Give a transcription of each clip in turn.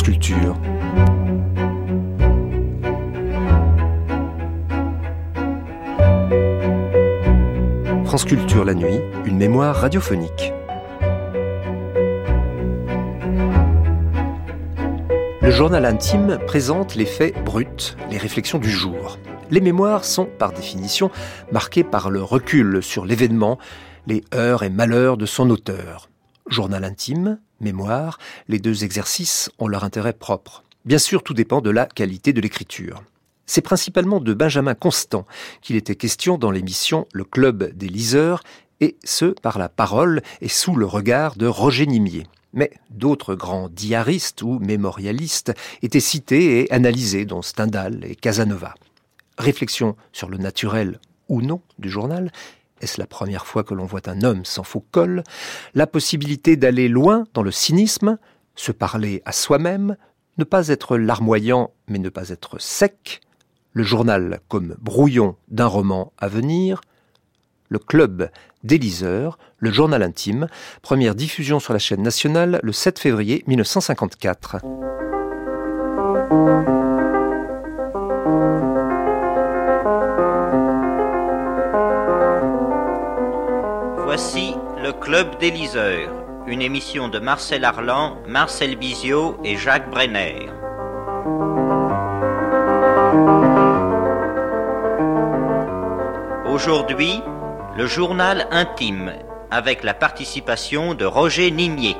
France Culture. La nuit, une mémoire radiophonique. Le journal intime présente les faits bruts, les réflexions du jour. Les mémoires sont, par définition, marquées par le recul sur l'événement, les heures et malheurs de son auteur. Journal intime, mémoire, les deux exercices ont leur intérêt propre. Bien sûr, tout dépend de la qualité de l'écriture. C'est principalement de Benjamin Constant qu'il était question dans l'émission Le Club des liseurs, et ce par la parole et sous le regard de Roger Nimier. Mais d'autres grands diaristes ou mémorialistes étaient cités et analysés, dont Stendhal et Casanova. Réflexion sur le naturel ou non du journal, est-ce la première fois que l'on voit un homme sans faux col? La possibilité d'aller loin dans le cynisme, se parler à soi-même, ne pas être larmoyant mais ne pas être sec, le journal comme brouillon d'un roman à venir, le club des liseurs, le journal intime, première diffusion sur la chaîne nationale le 7 février 1954. Club des liseurs, une émission de Marcel Arlan, Marcel Bizio et Jacques Brenner. Aujourd'hui, le journal intime avec la participation de Roger Nimier.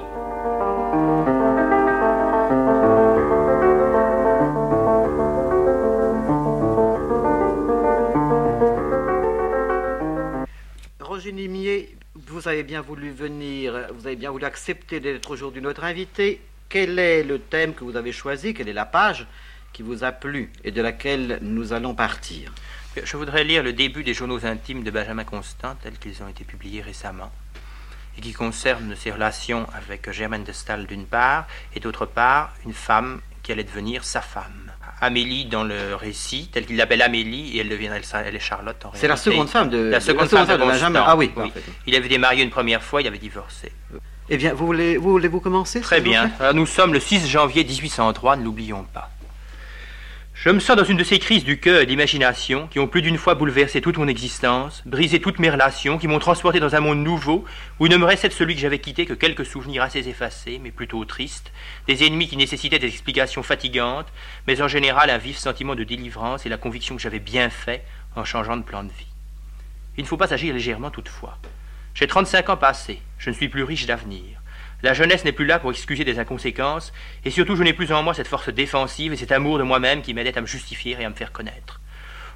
Vous avez bien voulu venir, vous avez bien voulu accepter d'être aujourd'hui notre invité. Quel est le thème que vous avez choisi Quelle est la page qui vous a plu et de laquelle nous allons partir? Je voudrais lire le début des journaux intimes de Benjamin Constant, tels qu'ils ont été publiés récemment, et qui concernent ses relations avec Germaine de Stahl d'une part, et d'autre part, une femme qui allait devenir sa femme. Amélie dans le récit, tel qu'il l'appelle Amélie, et elle deviendrait elle est Charlotte en C'est la réalité. seconde femme de, La seconde femme de Benjamin. Ah oui, oui. Il avait été marié une première fois, il avait divorcé. Eh bien, vous voulez, vous voulez vous commencer Très bien. Alors, nous sommes le 6 janvier 1803, ne l'oublions pas. Je me sens dans une de ces crises du cœur et de l'imagination qui ont plus d'une fois bouleversé toute mon existence, brisé toutes mes relations, qui m'ont transporté dans un monde nouveau où il ne me restait de celui que j'avais quitté que quelques souvenirs assez effacés, mais plutôt tristes, des ennemis qui nécessitaient des explications fatigantes, mais en général un vif sentiment de délivrance et la conviction que j'avais bien fait en changeant de plan de vie. Il ne faut pas agir légèrement toutefois. J'ai 35 ans passés, je ne suis plus riche d'avenir. La jeunesse n'est plus là pour excuser des inconséquences, et surtout je n'ai plus en moi cette force défensive et cet amour de moi-même qui m'aidait à me justifier et à me faire connaître.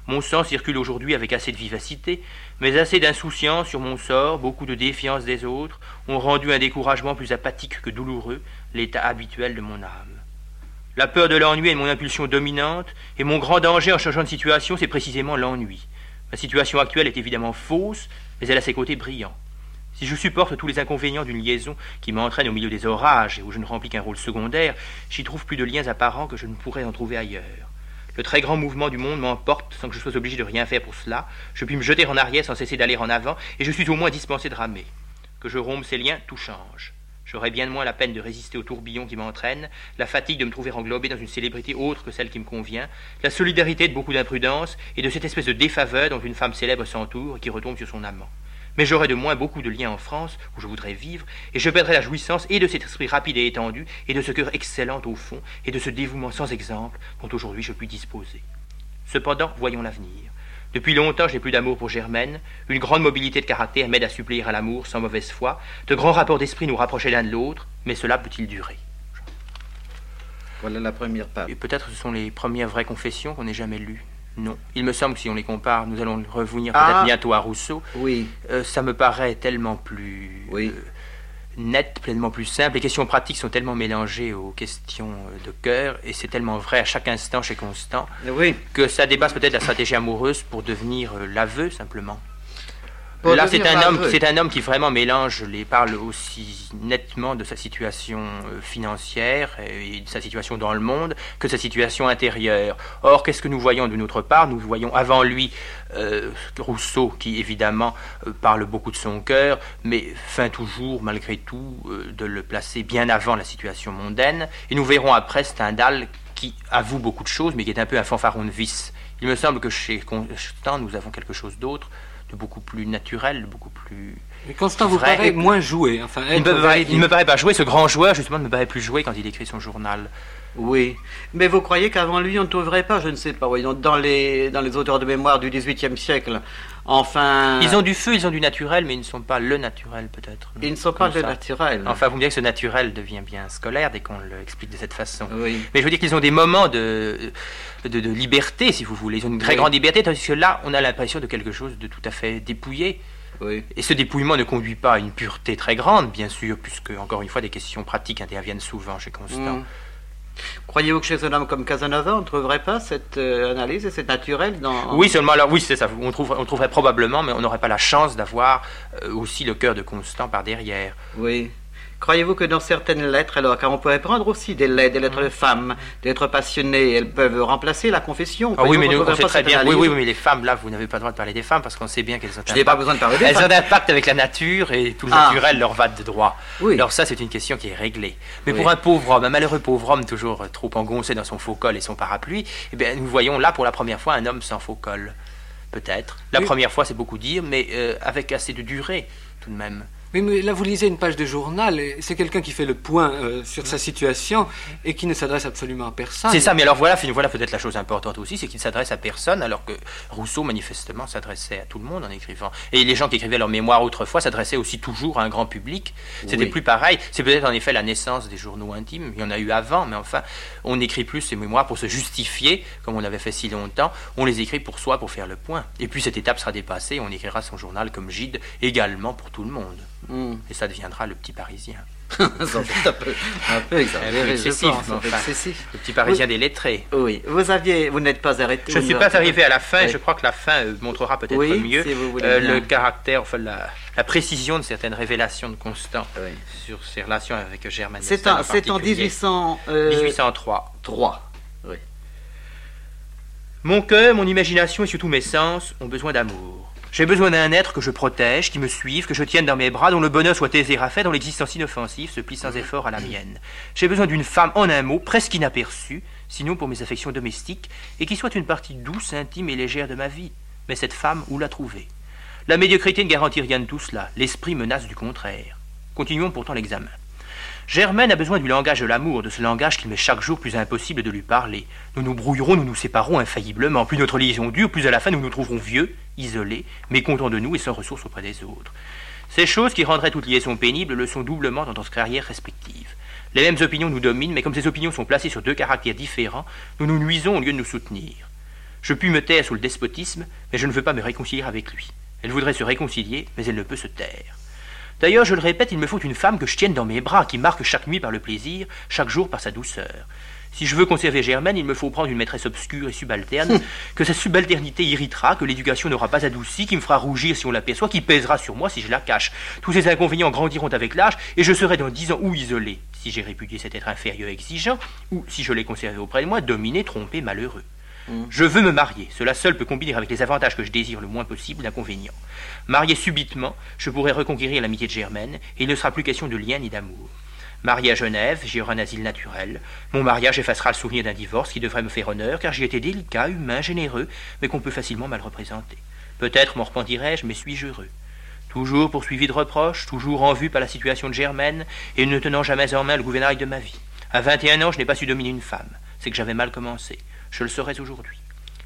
Mon sang circule aujourd'hui avec assez de vivacité, mais assez d'insouciance sur mon sort, beaucoup de défiance des autres, ont rendu un découragement plus apathique que douloureux l'état habituel de mon âme. La peur de l'ennui est mon impulsion dominante, et mon grand danger en changeant de situation, c'est précisément l'ennui. Ma situation actuelle est évidemment fausse, mais elle a ses côtés brillants. Si je supporte tous les inconvénients d'une liaison qui m'entraîne au milieu des orages et où je ne remplis qu'un rôle secondaire, j'y trouve plus de liens apparents que je ne pourrais en trouver ailleurs. Le très grand mouvement du monde m'emporte sans que je sois obligé de rien faire pour cela. Je puis me jeter en arrière sans cesser d'aller en avant, et je suis au moins dispensé de ramer. Que je rompe ces liens, tout change. J'aurais bien moins la peine de résister au tourbillon qui m'entraîne, la fatigue de me trouver englobé dans une célébrité autre que celle qui me convient, la solidarité de beaucoup d'imprudence et de cette espèce de défaveur dont une femme célèbre s'entoure et qui retombe sur son amant. Mais j'aurai de moins beaucoup de liens en France, où je voudrais vivre, et je perdrai la jouissance et de cet esprit rapide et étendu, et de ce cœur excellent au fond, et de ce dévouement sans exemple dont aujourd'hui je puis disposer. Cependant, voyons l'avenir. Depuis longtemps, je n'ai plus d'amour pour Germaine. Une grande mobilité de caractère m'aide à suppléer à l'amour sans mauvaise foi. De grands rapports d'esprit nous rapprochaient l'un de l'autre, mais cela peut-il durer? Voilà la première page. Et peut-être ce sont les premières vraies confessions qu'on n'ait jamais lues. Non. Il me semble que si on les compare, nous allons revenir peut-être Ah. bientôt à Rousseau. Oui, Euh, ça me paraît tellement plus Oui. euh, net, pleinement plus simple. Les questions pratiques sont tellement mélangées aux questions euh, de cœur, et c'est tellement vrai à chaque instant chez Constant, oui. que ça dépasse peut-être la stratégie amoureuse pour devenir l'aveu simplement. Là, c'est un, homme, c'est un homme qui vraiment mélange, les parle aussi nettement de sa situation euh, financière et de sa situation dans le monde que de sa situation intérieure. Or, qu'est-ce que nous voyons de notre part? Nous voyons avant lui euh, Rousseau, qui évidemment euh, parle beaucoup de son cœur, mais feint toujours, malgré tout, de le placer bien avant la situation mondaine. Et nous verrons après Stendhal qui avoue beaucoup de choses, mais qui est un peu un fanfaron de vice. Il me semble que chez Constant, nous avons quelque chose d'autre de beaucoup plus naturel, beaucoup plus. Mais Constant vous paraît moins joué. Enfin, il, me paraît, me paraît pas joué. Ce grand joueur, justement, ne me paraît plus joué quand il écrit son journal. Oui, mais vous croyez qu'avant lui, on ne trouverait pas, je ne sais pas, voyons, dans les, dans les auteurs de mémoire du XVIIIe siècle, enfin... Ils ont du feu, ils ont du naturel, mais ils ne sont pas le naturel, peut-être. Ils ne sont pas le naturel. Enfin, vous me direz que ce naturel devient bien scolaire dès qu'on l'explique de cette façon. Oui. Mais je veux dire qu'ils ont des moments de, de, liberté, si vous voulez. Ils ont une très grande liberté, tandis que là, on a l'impression de quelque chose de tout à fait dépouillé. Oui. Et ce dépouillement ne conduit pas à une pureté très grande, bien sûr, puisque, encore une fois, des questions pratiques interviennent souvent chez Constant. Mm. Croyez-vous que chez un homme comme Casanova, on ne trouverait pas cette euh, analyse et cette naturel dans... Oui, seulement alors, oui, c'est ça, on, trouve, on trouverait probablement, mais on n'aurait pas la chance d'avoir euh, aussi le cœur de Constant par derrière. Oui. Croyez-vous que dans certaines lettres, alors, car on pourrait prendre aussi des lettres, des lettres de femmes, des lettres passionnées, elles peuvent remplacer la confession ah oui, mais nous, on sait très bien. Oui, oui, mais les femmes, là, vous n'avez pas le droit de parler des femmes parce qu'on sait bien qu'elles ont. Je n'ai pas besoin de parler des elles ont un impact avec la nature et tout le ah. naturel leur va de droit. Oui. Alors ça, c'est une question qui est réglée. Mais pour un pauvre homme, un malheureux pauvre homme toujours trop engoncé dans son faux col et son parapluie, eh bien, nous voyons là pour la première fois un homme sans faux col. Peut-être. La première fois, c'est beaucoup dire, mais euh, avec assez de durée tout de même. Mais, là, vous lisez une page de journal, et c'est quelqu'un qui fait le point euh, sur sa situation et qui ne s'adresse absolument à personne. C'est ça, mais alors voilà, voilà peut-être la chose importante aussi, c'est qu'il s'adresse à personne, alors que Rousseau, manifestement, s'adressait à tout le monde en écrivant. Et les gens qui écrivaient leur mémoire autrefois s'adressaient aussi toujours à un grand public. C'était plus pareil. C'est peut-être en effet la naissance des journaux intimes. Il y en a eu avant, mais enfin, on n'écrit plus ces mémoires pour se justifier, comme on avait fait si longtemps. On les écrit pour soi, pour faire le point. Et puis cette étape sera dépassée, on écrira son journal comme Gide, également pour tout le monde. Hmm. Et ça deviendra le petit Parisien. un peu, un peu excessif, Le petit Parisien des lettrés. Oui. Vous aviez, vous n'êtes pas arrêté. Je ne suis pas arrivé à la fin. Je crois que la fin euh, montrera peut-être mieux euh, le caractère, enfin la, précision de certaines révélations de Constant sur ses relations avec Germaine. C'est en, en 1800, 1803. 3. Oui. Mon cœur, mon imagination et surtout mes sens ont besoin d'amour. J'ai besoin d'un être que je protège, qui me suive, que je tienne dans mes bras, dont le bonheur soit aisé à faire, dont l'existence inoffensive se plie sans effort à la mienne. J'ai besoin d'une femme, en un mot, presque inaperçue, sinon pour mes affections domestiques, et qui soit une partie douce, intime et légère de ma vie. Mais cette femme, où la trouver La médiocrité ne garantit rien de tout cela, l'esprit menace du contraire. Continuons pourtant l'examen. Germaine a besoin du langage de l'amour, de ce langage qu'il m'est chaque jour plus impossible de lui parler. Nous nous brouillerons, nous nous séparons infailliblement. Plus notre liaison dure, plus à la fin nous nous trouverons vieux, isolés, mécontents de nous et sans ressources auprès des autres. Ces choses qui rendraient toute liaison pénible le sont doublement dans notre carrière respective. Les mêmes opinions nous dominent, mais comme ces opinions sont placées sur deux caractères différents, nous nous nuisons au lieu de nous soutenir. Je puis me taire sous le despotisme, mais je ne veux pas me réconcilier avec lui. Elle voudrait se réconcilier, mais elle ne peut se taire. D'ailleurs, je le répète, il me faut une femme que je tienne dans mes bras, qui marque chaque nuit par le plaisir, chaque jour par sa douceur. Si je veux conserver Germaine, il me faut prendre une maîtresse obscure et subalterne, que sa subalternité irritera, que l'éducation n'aura pas adouci, qui me fera rougir si on l'aperçoit, qui pèsera sur moi si je la cache. Tous ces inconvénients grandiront avec l'âge, et je serai dans dix ans ou isolé, si j'ai répudié cet être inférieur exigeant, ou si je l'ai conservé auprès de moi, dominé, trompé, malheureux. Je veux me marier. Cela seul peut combiner avec les avantages que je désire le moins possible d'inconvénients. Marié subitement, je pourrai reconquérir l'amitié de Germaine, et il ne sera plus question de lien ni d'amour. Marié à Genève, j'y aurai un asile naturel. Mon mariage effacera le souvenir d'un divorce qui devrait me faire honneur, car j'y étais délicat, humain, généreux, mais qu'on peut facilement mal représenter. Peut-être m'en repentirai-je, mais suis-je heureux? Toujours poursuivi de reproches, toujours en vue par la situation de Germaine, et ne tenant jamais en main le gouvernail de ma vie. À vingt et un ans, je n'ai pas su dominer une femme. C'est que j'avais mal commencé je le serais aujourd'hui.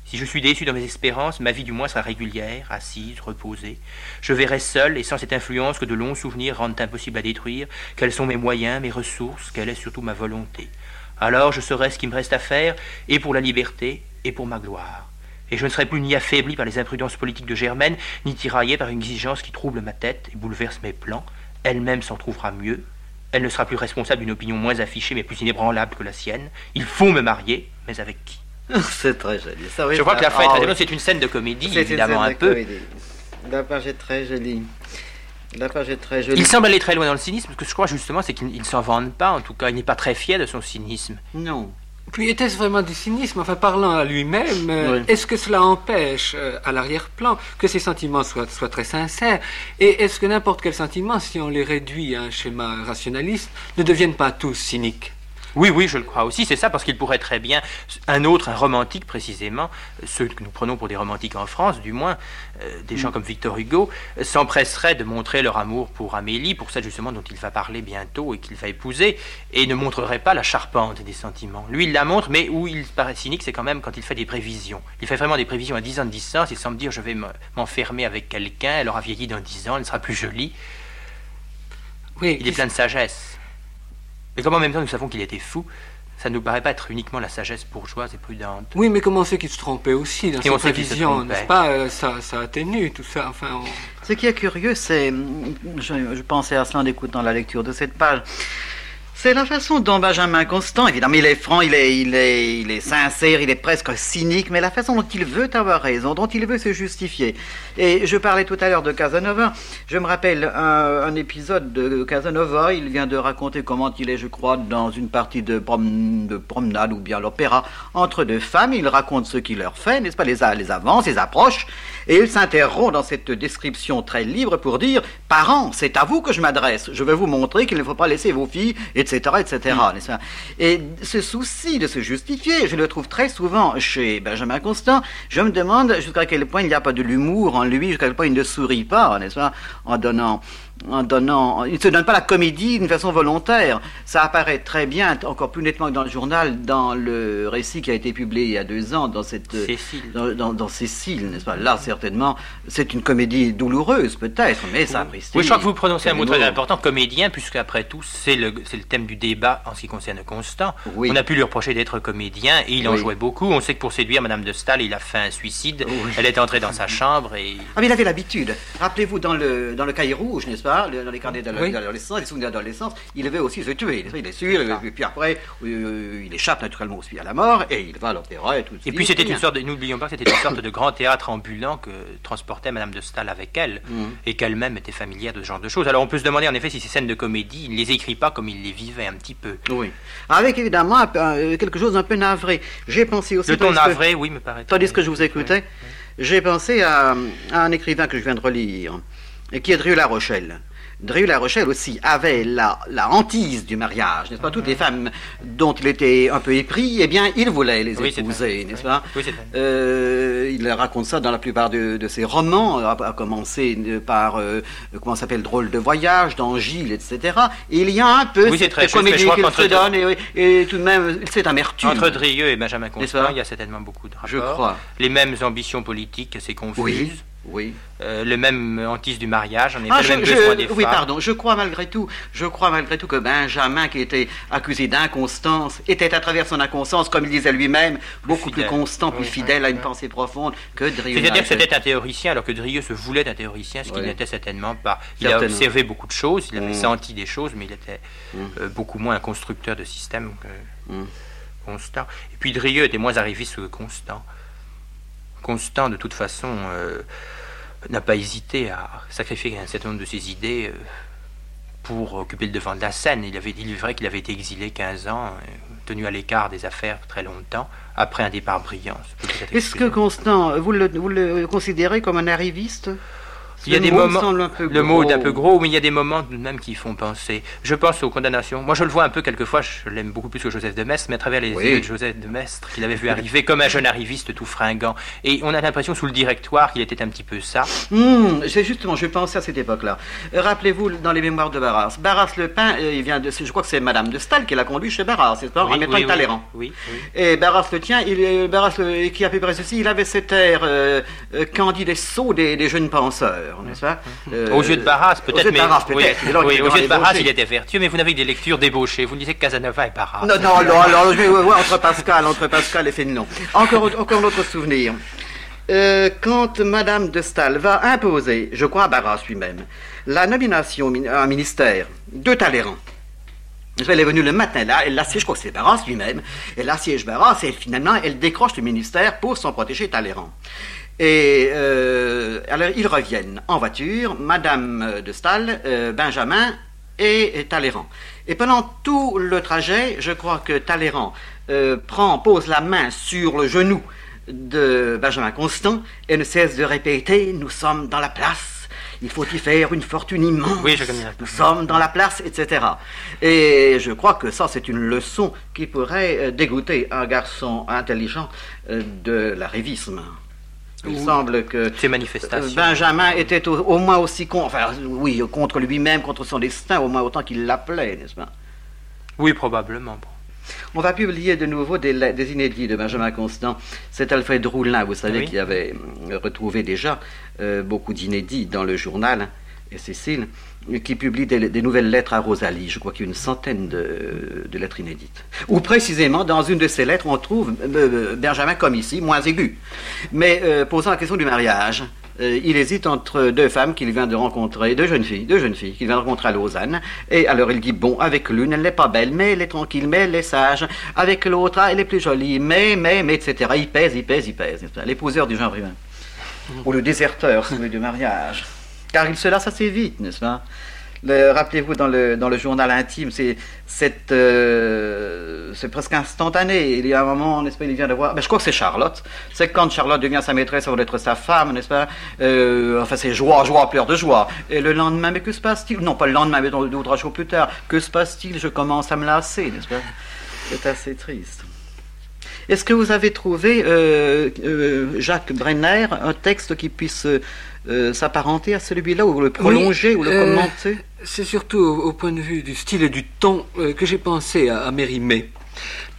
Si je suis déçu dans mes espérances, ma vie du moins sera régulière, assise, reposée. Je verrai seul, et sans cette influence que de longs souvenirs rendent impossible à détruire, quels sont mes moyens, mes ressources, quelle est surtout ma volonté. Alors je saurai ce qui me reste à faire, et pour la liberté, et pour ma gloire. Et je ne serai plus ni affaibli par les imprudences politiques de Germaine, ni tiraillé par une exigence qui trouble ma tête et bouleverse mes plans. Elle-même s'en trouvera mieux. Elle ne sera plus responsable d'une opinion moins affichée mais plus inébranlable que la sienne. Il faut me marier, mais avec qui? c'est très joli. je crois que la fin est très C'est une scène de comédie, évidemment, un peu. La page est très jolie. La page est très jolie. Il semble aller très loin dans le cynisme, parce que je crois justement, c'est qu'il ne s'en vante pas, en tout cas, il n'est pas très fier de son cynisme. Non. Puis était-ce vraiment du cynisme? Enfin, parlant à lui-même, euh, est-ce que cela empêche, euh, à l'arrière-plan, que ses sentiments soient, soient très sincères? Et est-ce que n'importe quel sentiment, si on les réduit à un schéma rationaliste, ne deviennent pas tous cyniques? Oui, oui, je le crois aussi. C'est ça parce qu'il pourrait très bien, un autre, un romantique précisément, ceux que nous prenons pour des romantiques en France, du moins, euh, des gens mm. comme Victor Hugo, s'empresseraient de montrer leur amour pour Amélie, pour celle justement dont il va parler bientôt et qu'il va épouser, et ne montrerait pas la charpente des sentiments. Lui, il la montre, mais où il paraît cynique, c'est quand même quand il fait des prévisions. Il fait vraiment des prévisions à 10 ans de distance, il semble dire je vais m'enfermer avec quelqu'un, elle aura vieilli dans 10 ans, elle sera plus jolie. Oui, il est plein de sagesse. Et comme en même temps nous savons qu'il était fou, ça ne nous paraît pas être uniquement la sagesse bourgeoise et prudente. Oui, mais comment on sait qu'il se trompait aussi dans ses vision, n'est-ce pas euh, ça, ça atténue tout ça. Enfin, Ce qui est curieux, c'est, je, je pensais à cela en écoutant la lecture de cette page, c'est la façon dont Benjamin Constant, évidemment, il est franc, il est, il, est, il est sincère, il est presque cynique, mais la façon dont il veut avoir raison, dont il veut se justifier. Et je parlais tout à l'heure de Casanova. Je me rappelle un, épisode de Casanova. Il vient de raconter comment il est, je crois, dans une partie de, de promenade ou bien l'opéra entre deux femmes. Il raconte ce qu'il leur fait, n'est-ce pas, les avances, les approches. Et il s'interrompt dans cette description très libre pour dire Parents, c'est à vous que je m'adresse. Je vais vous montrer qu'il ne faut pas laisser vos filles, etc. etc. Mm. Et ce souci de se justifier, je le trouve très souvent chez Benjamin Constant. Je me demande jusqu'à quel point il n'y a pas de l'humour en lui, jusqu'à quel point il ne sourit pas, n'est-ce pas, en donnant en donnant, il ne se donne pas la comédie d'une façon volontaire. Ça apparaît très bien, encore plus nettement que dans le journal, dans le récit qui a été publié il y a deux ans dans cette Cécile, dans, dans, Cécile n'est-ce pas? Là, certainement, c'est une comédie douloureuse peut-être, mais ça a Oui, je crois que vous prononcez un mot très important, comédien, puisque après tout, c'est le, le thème du débat en ce qui concerne Constant. On a pu lui reprocher d'être comédien et il en jouait beaucoup. On sait que pour séduire Madame de Staël, il a fait un suicide. Elle est entrée dans sa chambre et. Ah, mais il avait l'habitude. Rappelez-vous dans le dans le cahier rouge, n'est-ce pas dans les carnets d'adolescence, les souvenirs d'adolescence, il avait aussi se tuer. Il est sûr, et puis après, euh, il échappe naturellement aussi à la mort, et il va à l'opéra et tout. Et puis c'était une sorte, n'oublions pas c'était une sorte de grand théâtre ambulant que transportait Madame de Staël avec elle, mm. et qu'elle-même était familière de ce genre de choses. Alors on peut se demander en effet si ces scènes de comédie, il ne les écrit pas comme il les vivait un petit peu. Oui. Avec évidemment euh, quelque chose d'un peu navré. J'ai pensé aussi. Le ton navré, oui, me paraît. Tandis que je vous écoutais, j'ai pensé à, à, un écrivain que je viens de relire, et qui est Drieu La Rochelle. Drieu-La Rochelle aussi avait la, la hantise du mariage, n'est-ce pas? Toutes les femmes dont il était un peu épris, eh bien, il voulait les épouser, n'est-ce pas? Euh, Il raconte ça dans la plupart de, ses romans, à, commencer par, euh, comment s'appelle, Drôle de voyage, dans Gilles, etc. Et il y a un peu cette très comédie qu'il se donne, et, tout de même, cette amertume. Entre Drieu et Benjamin Constant, il y a certainement beaucoup de rapports. Je crois. Les mêmes ambitions politiques assez confuses. Oui. Euh, le même hantise du mariage, en effet, ah, le même besoin des Oui, pardon, je crois malgré tout, je crois malgré tout que Benjamin, qui était accusé d'inconstance, était à travers son inconstance, comme il disait lui-même, beaucoup plus constant, plus fidèle à une pensée profonde que Drieu. C'est-à-dire que c'était un théoricien, alors que Drieu se voulait un théoricien, ce qu'il n'était certainement pas. Il a observé beaucoup de choses, il avait mm. senti des choses, mais il était mm. euh, beaucoup moins un constructeur de système que mm. Constant. Et puis Drieu était moins arriviste que Constant. Constant, de toute façon, euh, n'a pas hésité à sacrifier un certain nombre de ses idées euh, pour occuper le devant de la scène. Il, avait, il est vrai qu'il avait été exilé 15 ans, euh, tenu à l'écart des affaires très longtemps, après un départ brillant. Est-ce que Constant, vous le, vous le considérez comme un arriviste? Il y a des moments, le mot est un peu gros, mais il y a des moments même qui font penser. Je pense aux condamnations. Moi, je le vois un peu quelquefois, je l'aime beaucoup plus que Joseph de Maistre, mais à travers les yeux de Joseph de Maistre, qu'il avait vu arriver comme un jeune arriviste tout fringant. Et on a l'impression sous le directoire qu'il était un petit peu ça. Hmm, c'est justement, je pensais à cette époque-là. Euh, rappelez-vous dans les mémoires de Barras. Barras le Pin, euh, il vient de, je crois que c'est Madame de Stahl qui l'a conduit chez Barras, c'est pas, en mettant oui, Talleyrand. Oui, Et Barras le tient, il, Barras le, qui a fait ceci, il avait cet air euh, candide et sot des, des jeunes penseurs, n'est-ce pas euh, aux yeux de Barras, peut-être. mais, oui, aux yeux de Barras, il était vertueux, mais vous n'avez que des lectures débauchées. Vous disiez que Casanova est Barras. Non, non, alors, alors je vais voir entre Pascal, entre Pascal et Fénelon. Encore, encore autre souvenir. Euh, quand Madame de Staël va imposer, je crois à Barras lui-même, la nomination à un ministère de Talleyrand. Elle est venue le matin là, elle l'assiège, je crois que c'est Barras lui-même, elle assiège Barras et finalement elle décroche le ministère pour s'en protéger Talleyrand. Et alors ils reviennent en voiture, Madame de Stahl, Benjamin et, Talleyrand. Et pendant tout le trajet, je crois que Talleyrand prend, pose la main sur le genou de Benjamin Constant et ne cesse de répéter Nous sommes dans la place. Il faut y faire une fortune immense. Oui, je Nous sommes dans la place, etc. Et je crois que ça, c'est une leçon qui pourrait euh, dégoûter un garçon intelligent euh, de l'arrivisme. Il semble que Ces manifestations. Benjamin était au, moins aussi con, enfin, oui, contre lui-même, contre son destin, au moins autant qu'il l'appelait, n'est-ce pas? Oui, probablement. On va publier de nouveau des, inédits de Benjamin Constant. C'est Alfred Roulin, vous savez, qui avait euh, retrouvé déjà euh, beaucoup d'inédits dans le journal, et Cécile, qui publie des, nouvelles lettres à Rosalie. Je crois qu'il y a une centaine de, lettres inédites. Ou précisément, dans une de ces lettres, on trouve euh, Benjamin comme ici, moins aigu, mais posant la question du mariage. Euh, il hésite entre deux femmes qu'il vient de rencontrer, deux jeunes filles, deux jeunes filles qu'il vient de rencontrer à Lausanne. Et alors il dit bon, avec l'une, elle n'est pas belle, mais elle est tranquille, mais elle est sage. Avec l'autre, elle est plus jolie, mais, mais, mais, etc. Il pèse, il pèse, il pèse. L'épouseur du genre humain. Ou le déserteur, celui du mariage. Car il se lasse assez vite, n'est-ce pas? Rappelez-vous dans le, dans le journal intime, c'est euh, c'est presque instantané. Il y a un moment, n'est-ce pas, il vient de voir. Ben, je crois que c'est Charlotte. C'est quand Charlotte devient sa maîtresse avant d'être sa femme, n'est-ce pas? Euh, Enfin, c'est joie, joie, pleurs de joie. Et le lendemain, mais que se passe-t-il? Non, pas le lendemain, mais deux ou trois jours plus tard. Que se passe-t-il? Je commence à me lasser, n'est-ce pas? C'est assez triste. Est-ce que vous avez trouvé, euh, Jacques Brenner, un texte qui puisse euh, s'apparenter à celui-là, ou le prolonger, ou le euh, commenter C'est surtout au, point de vue du style et du ton euh, que j'ai pensé à, à Mérimée.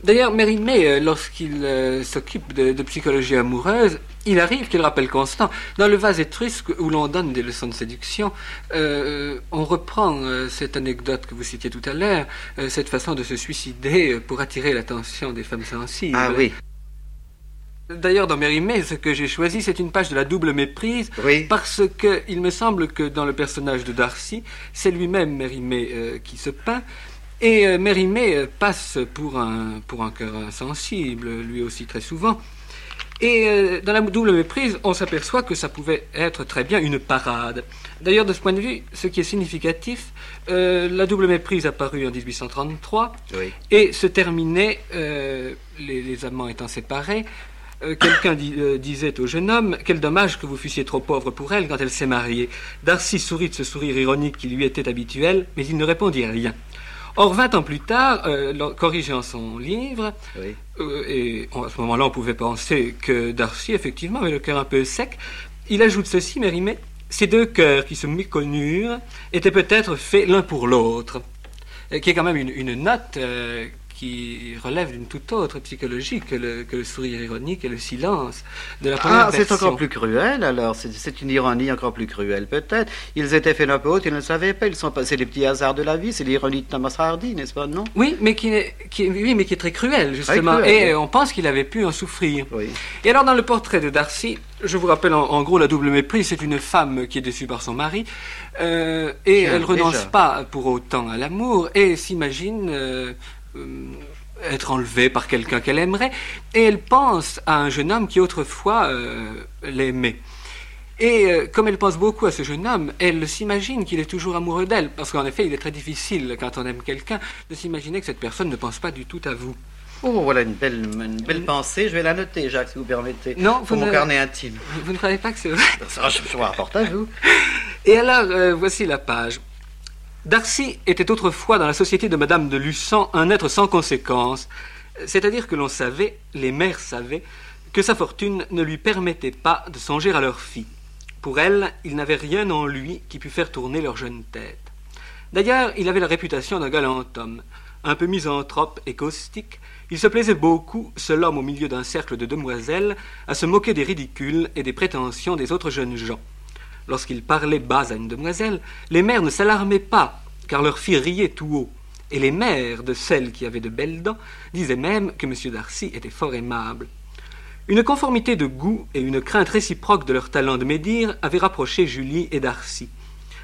D'ailleurs, Mérimée, lorsqu'il s'occupe de, psychologie amoureuse, il arrive qu'il rappelle Constant. Dans le vase étrusque, où l'on donne des leçons de séduction, on reprend cette anecdote que vous citiez tout à l'heure, cette façon de se suicider pour attirer l'attention des femmes sensibles. Ah oui. D'ailleurs, dans Mérimée, ce que j'ai choisi, c'est une page de la double méprise, parce que il me semble que dans le personnage de Darcy, c'est lui-même Mérimée euh, qui se peint, et euh, Mérimée euh, passe pour un, pour un cœur insensible, lui aussi très souvent. Et dans la double méprise, on s'aperçoit que ça pouvait être très bien une parade. D'ailleurs, de ce point de vue, ce qui est significatif, la double méprise apparue en 1833 et se terminait, les, les, amants étant séparés, euh, quelqu'un euh, disait au jeune homme Quel dommage que vous fussiez trop pauvre pour elle quand elle s'est mariée. Darcy sourit de ce sourire ironique qui lui était habituel, mais il ne répondit rien. Or, vingt ans plus tard, euh, corrigeant son livre, et à ce moment-là, on pouvait penser que Darcy, effectivement, avait le cœur un peu sec, il ajoute ceci, Mérimée Ces deux cœurs qui se méconnurent étaient peut-être faits l'un pour l'autre, qui est quand même une, note qui relève d'une toute autre psychologie que le, que le, sourire ironique et le silence de la première ah, c'est encore plus cruel alors, c'est une ironie encore plus cruelle peut-être. Ils étaient phénopothes, ils ne le savaient pas, ils sont passés les petits hasards de la vie, c'est l'ironie de Thomas Hardy, n'est-ce pas, non? Oui, mais qui, est, qui, oui, mais qui est très cruel justement, et on pense qu'il avait pu en souffrir. Oui. Et alors dans le portrait de Darcy, je vous rappelle en, gros la double méprise, c'est une femme qui est déçue par son mari, euh, et elle renonce pas pour autant à l'amour, et s'imagine... Euh, euh, être enlevée par quelqu'un qu'elle aimerait, et elle pense à un jeune homme qui autrefois euh, l'aimait. Et euh, comme elle pense beaucoup à ce jeune homme, elle s'imagine qu'il est toujours amoureux d'elle, parce qu'en effet, il est très difficile, quand on aime quelqu'un, de s'imaginer que cette personne ne pense pas du tout à vous. Oh, voilà une belle, une belle pensée. Je vais la noter, Jacques, si vous permettez. Non, pour mon carnet intime. Vous ne croyez pas que c'est vrai? Ça, je me rapporte à vous. Et alors, voici la page. Darcy était autrefois dans la société de Madame de Luçon un être sans conséquence, c'est-à-dire que l'on savait, les mères savaient, que sa fortune ne lui permettait pas de songer à leur fille. Pour elle, il n'avait rien en lui qui pût faire tourner leur jeune tête. D'ailleurs, il avait la réputation d'un galant homme, un peu misanthrope et caustique. Il se plaisait beaucoup, seul homme au milieu d'un cercle de demoiselles, à se moquer des ridicules et des prétentions des autres jeunes gens lorsqu'il parlait bas à une demoiselle, les mères ne s'alarmaient pas, car leur fille riait tout haut. Et les mères de celles qui avaient de belles dents disaient même que M. Darcy était fort aimable. Une conformité de goût et une crainte réciproque de leur talent de médire avaient rapproché Julie et Darcy.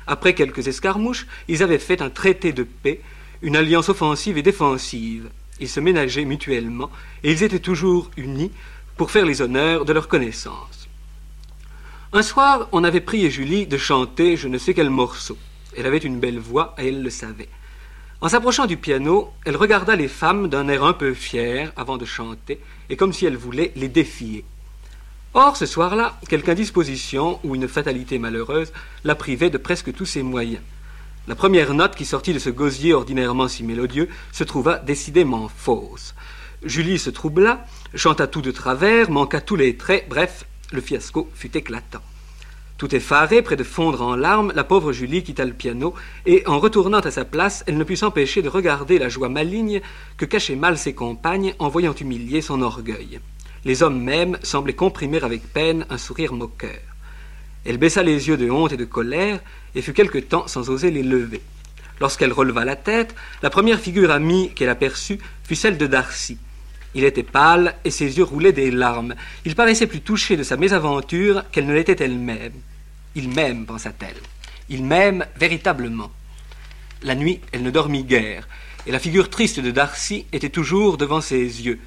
Après quelques escarmouches, ils avaient fait un traité de paix, une alliance offensive et défensive. Ils se ménageaient mutuellement et ils étaient toujours unis pour faire les honneurs de leur connaissance. Un soir, on avait prié Julie de chanter je ne sais quel morceau. Elle avait une belle voix et elle le savait. En s'approchant du piano, elle regarda les femmes d'un air un peu fier avant de chanter, et comme si elle voulait les défier. Or, ce soir-là, quelque indisposition ou une fatalité malheureuse la privait de presque tous ses moyens. La première note qui sortit de ce gosier ordinairement si mélodieux se trouva décidément fausse. Julie se troubla, chanta tout de travers, manqua tous les traits, bref, le fiasco fut éclatant. Tout effarée, près de fondre en larmes, la pauvre Julie quitta le piano, et en retournant à sa place, elle ne put s'empêcher de regarder la joie maligne que cachaient mal ses compagnes en voyant humilier son orgueil. Les hommes mêmes semblaient comprimer avec peine un sourire moqueur. Elle baissa les yeux de honte et de colère, et fut quelque temps sans oser les lever. Lorsqu'elle releva la tête, la première figure amie qu'elle aperçut fut celle de Darcy. Il était pâle et ses yeux roulaient des larmes. Il paraissait plus touché de sa mésaventure qu'elle ne l'était elle-même. Il m'aime, pensa-t-elle. Il m'aime véritablement. La nuit, elle ne dormit guère, et la figure triste de Darcy était toujours devant ses yeux.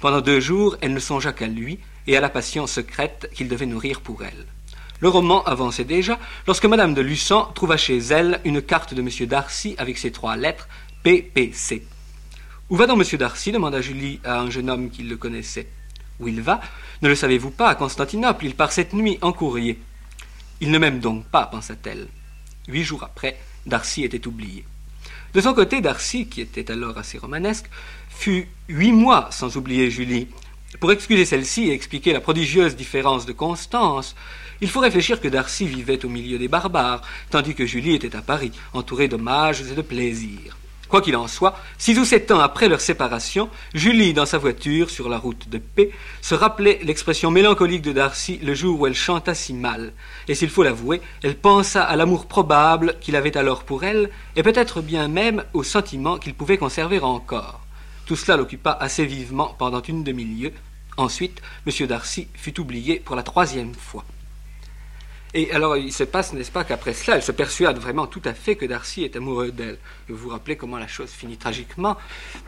Pendant deux jours, elle ne songea qu'à lui et à la passion secrète qu'il devait nourrir pour elle. Le roman avançait déjà lorsque Madame de Luçon trouva chez elle une carte de M. Darcy avec ces trois lettres PPC. Où va donc M. Darcy demanda Julie à un jeune homme qui le connaissait. Où il va Ne le savez-vous pas, à Constantinople, il part cette nuit en courrier. Il ne m'aime donc pas, pensa-t-elle. Huit jours après, Darcy était oublié. De son côté, Darcy, qui était alors assez romanesque, fut huit mois sans oublier Julie. Pour excuser celle-ci et expliquer la prodigieuse différence de Constance, il faut réfléchir que Darcy vivait au milieu des barbares, tandis que Julie était à Paris, entourée d'hommages et de plaisirs. Quoi qu'il en soit, six ou sept ans après leur séparation, Julie, dans sa voiture, sur la route de paix, se rappelait l'expression mélancolique de Darcy le jour où elle chanta si mal. Et s'il faut l'avouer, elle pensa à l'amour probable qu'il avait alors pour elle, et peut-être bien même au sentiment qu'il pouvait conserver encore. Tout cela l'occupa assez vivement pendant une demi-lieue. Ensuite, M. Darcy fut oublié pour la troisième fois. Et alors, il se passe, n'est-ce pas, qu'après cela, elle se persuade vraiment tout à fait que Darcy est amoureux d'elle. Vous vous rappelez comment la chose finit tragiquement,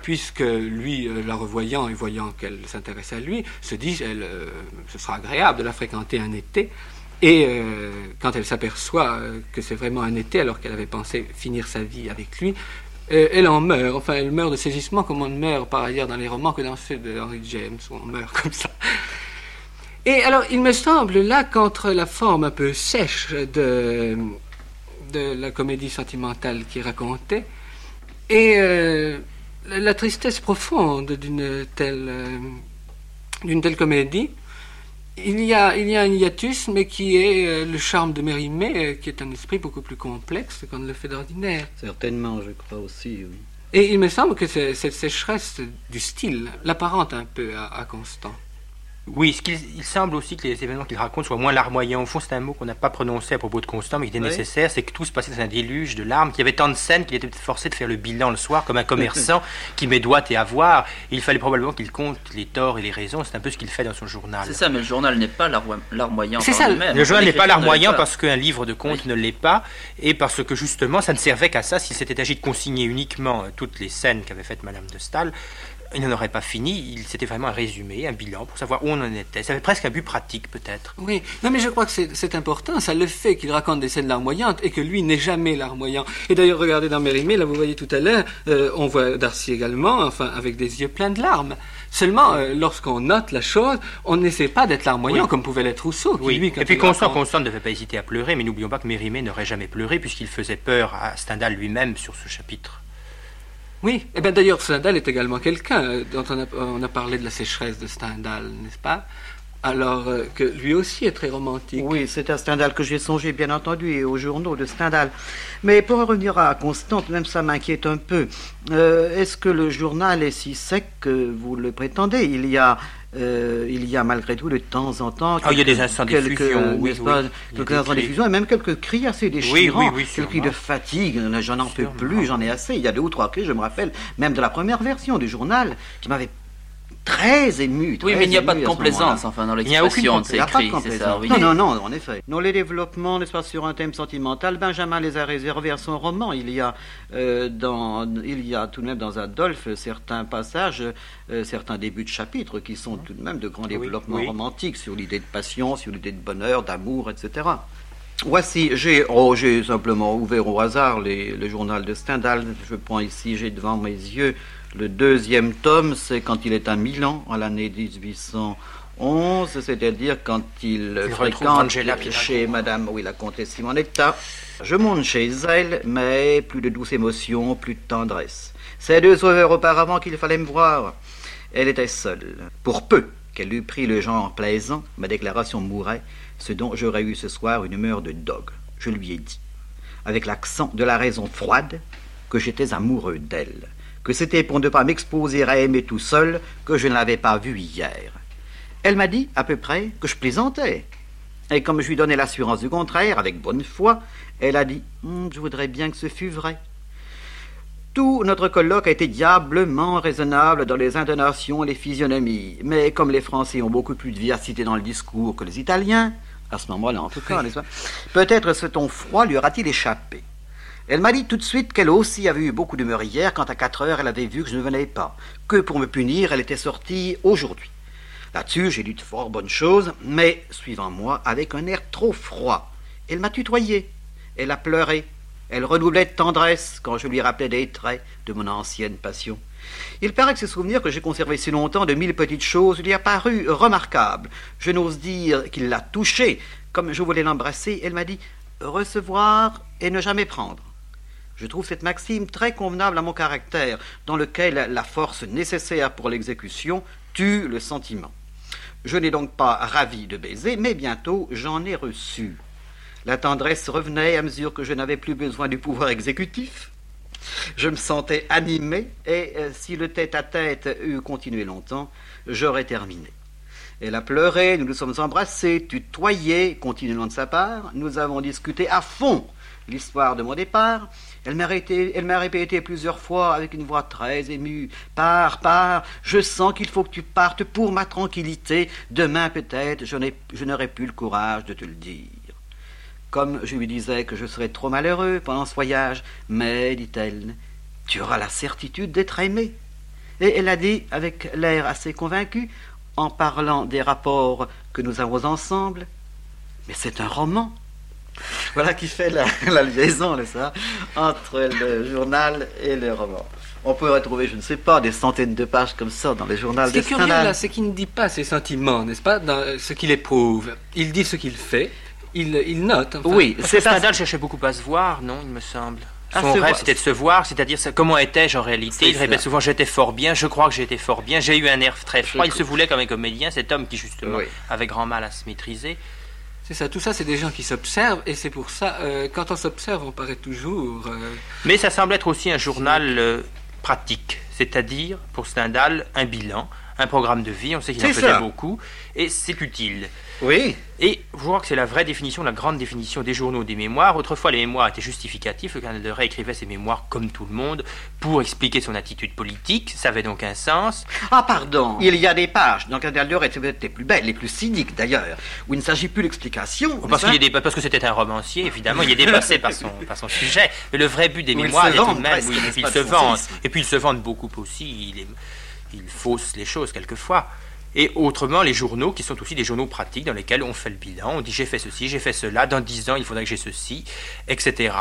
puisque lui, euh, la revoyant et voyant qu'elle s'intéresse à lui, se dit, elle, euh, ce sera agréable de la fréquenter un été. Et euh, quand elle s'aperçoit que c'est vraiment un été, alors qu'elle avait pensé finir sa vie avec lui, elle en meurt. Enfin, elle meurt de saisissement comme on meurt par ailleurs dans les romans que dans ceux de Henry James, où on meurt comme ça. Et alors, il me semble là qu'entre la forme un peu sèche de, de la comédie sentimentale qui racontait et euh, la tristesse profonde d'une telle, euh, d'une telle comédie, il y, a, il y a un hiatus, mais qui est euh, le charme de Mérimée, qui est un esprit beaucoup plus complexe qu'on ne le fait d'ordinaire. Certainement, je crois aussi, oui. Et il me semble que cette sécheresse du style l'apparente un peu à, à Constant. Oui, il semble aussi que les événements qu'il raconte soient moins larmoyants. Au fond, c'est un mot qu'on n'a pas prononcé à propos de Constant, mais qui était nécessaire. C'est que tout se passait dans un déluge de larmes, qu'il y avait tant de scènes qu'il était forcé de faire le bilan le soir, comme un commerçant qui met doigt et avoir. il fallait probablement qu'il compte les torts et les raisons. C'est un peu ce qu'il fait dans son journal. C'est ça, mais le journal n'est pas larmoyant. C'est ça. Le journal n'est pas larmoyant parce qu'un livre de contes ne l'est pas, et parce que justement, ça ne servait qu'à ça. S'il s'était agi de consigner uniquement toutes les scènes qu'avait faites Madame de Stahl, il n'en aurait pas fini, il c'était vraiment un résumé, un bilan pour savoir où on en était. Ça avait presque un but pratique peut-être. Oui, non mais je crois que c'est important, ça le fait qu'il raconte des scènes larmoyantes et que lui n'est jamais larmoyant. Et d'ailleurs, regardez dans Mérimée, là vous voyez tout à l'heure, euh, on voit Darcy également, enfin avec des yeux pleins de larmes. Seulement, euh, lorsqu'on note la chose, on n'essaie pas d'être larmoyant comme pouvait l'être Rousseau. oui. et puis Constant, Constant ne devait pas hésiter à pleurer, mais n'oublions pas que Mérimée n'aurait jamais pleuré puisqu'il faisait peur à Stendhal lui-même sur ce chapitre. Oui, et eh bien d'ailleurs Stendhal est également quelqu'un euh, dont on a, parlé de la sécheresse de Stendhal, n'est-ce pas? Alors euh, que lui aussi est très romantique. Oui, c'est à Stendhal que j'ai songé, bien entendu, et aux journaux de Stendhal. Mais pour revenir à Constante, même ça m'inquiète un peu. Euh, est-ce que le journal est si sec que vous le prétendez? Il y a euh, il y a malgré tout de temps en temps. Ah, il y a des instants d'effusion, oui, quelques instants d'effusion et même quelques cris assez déchirants, quelques cris de fatigue. J'en en peux plus, j'en ai assez. Il y a deux ou trois cris, je me rappelle, même de la première version du journal, qui m'avait très ému. oui, mais il n'y a pas de complaisance, enfin, dans l'expression de ces cris, c'est ça, oui. Non, non, non, en effet. Dans les développements, n'est-ce pas, sur un thème sentimental, Benjamin les a réservés à son roman. Il y a, euh, dans, il y a tout de même dans Adolphe certains passages, euh, certains débuts de chapitres qui sont tout de même de grands développements romantiques sur l'idée de passion, sur l'idée de bonheur, d'amour, etc. Voici, j'ai oh, simplement ouvert au hasard les, le journal de Stendhal. Je prends ici, j'ai devant mes yeux le deuxième tome, c'est quand il est à Milan, en l'année 1811, c'est-à-dire quand il, fréquente chez Madame, oui, la comtesse Simonetta. Je monte chez elle, mais plus de douce émotion, plus de tendresse. C'est deux heures auparavant qu'il fallait me voir. Elle était seule. Pour peu qu'elle eût pris le genre plaisant, ma déclaration mourait, ce dont j'aurais eu ce soir une humeur de dogue. Je lui ai dit, avec l'accent de la raison froide, que j'étais amoureux d'elle que c'était pour ne pas m'exposer à aimer tout seul que je ne l'avais pas vue hier. Elle m'a dit, à peu près, que je plaisantais. Et comme je lui donnais l'assurance du contraire, avec bonne foi, elle a dit hum, Je voudrais bien que ce fût vrai. Tout notre colloque a été diablement raisonnable dans les intonations et les physionomies, mais comme les Français ont beaucoup plus de vivacité dans le discours que les Italiens, à ce moment-là en tout cas, peut-être ce ton froid lui aura-t-il échappé. Elle m'a dit tout de suite qu'elle aussi avait eu beaucoup d'humeur hier quand à quatre heures elle avait vu que je ne venais pas, que pour me punir elle était sortie aujourd'hui. Là-dessus, j'ai dit de fort bonnes choses, mais, suivant moi, avec un air trop froid. Elle m'a tutoyé, elle a pleuré, elle redoublait de tendresse quand je lui rappelais des traits de mon ancienne passion. Il paraît que ces souvenirs que j'ai conservés si longtemps de mille petites choses lui a paru remarquables. Je n'ose dire qu'il l'a touchée. Comme je voulais l'embrasser, elle m'a dit recevoir et ne jamais prendre. Je trouve cette maxime très convenable à mon caractère, dans lequel la force nécessaire pour l'exécution tue le sentiment. Je n'ai donc pas ravi de baiser, mais bientôt j'en ai reçu. La tendresse revenait à mesure que je n'avais plus besoin du pouvoir exécutif. Je me sentais animé, et euh, si le tête-à-tête eût continué longtemps, j'aurais terminé. Elle a pleuré, nous nous sommes embrassés, tutoyés, continuant de sa part. Nous avons discuté à fond l'histoire de mon départ, elle m'a répété, plusieurs fois avec une voix très émue Pars, pars, je sens qu'il faut que tu partes pour ma tranquillité. Demain, peut-être, je n'aurai plus le courage de te le dire. Comme je lui disais que je serais trop malheureux pendant ce voyage, mais, dit-elle, tu auras la certitude d'être aimé. Et elle a dit, avec l'air assez convaincu, en parlant des rapports que nous avons ensemble, mais c'est un roman. Voilà qui fait la, liaison, ça, entre le journal et le roman. On peut retrouver, je ne sais pas, des centaines de pages comme ça dans les journaux. Ce qui est curieux là, c'est qu'il ne dit pas ses sentiments, n'est-ce pas, dans ce qu'il éprouve. Il dit ce qu'il fait, il, il note. Oui, c'est Stendhal cherchait beaucoup à se voir, non, il me semble. Son rêve, c'était de se voir, c'est-à-dire comment étais-je en réalité? Il répète souvent J'étais fort bien, je crois que j'étais fort bien, j'ai eu un air très froid. Il se voulait comme un comédien, cet homme qui, justement, avait grand mal à se maîtriser. C'est ça, tout ça, c'est des gens qui s'observent, et c'est pour ça, euh, quand on s'observe, on paraît toujours. Euh, Mais ça semble être aussi un journal euh, pratique, c'est-à-dire, pour Stendhal, un bilan, un programme de vie, on sait qu'il en faisait beaucoup, et c'est utile. Oui. Et je crois que c'est la vraie définition, la grande définition des journaux, des mémoires? Autrefois, les mémoires étaient justificatifs. Le cardinal de Ray écrivait ses mémoires comme tout le monde pour expliquer son attitude politique. Ça avait donc un sens. Ah, pardon. Il y a des pages dans le cardinal de Ray, peut-être les plus belles, les plus cyniques d'ailleurs, où il ne s'agit plus d'explication. Parce, parce que c'était un romancier, évidemment, il est dépassé par, son, par son sujet. Mais le vrai but des mémoires est tout de même. Oui, il se vendent. Et puis ils se vendent beaucoup aussi. Il, il fausse les choses quelquefois. Et autrement, les journaux, qui sont aussi des journaux pratiques dans lesquels on fait le bilan, on dit j'ai fait ceci, j'ai fait cela, dans dix ans il faudrait que j'ai ceci, etc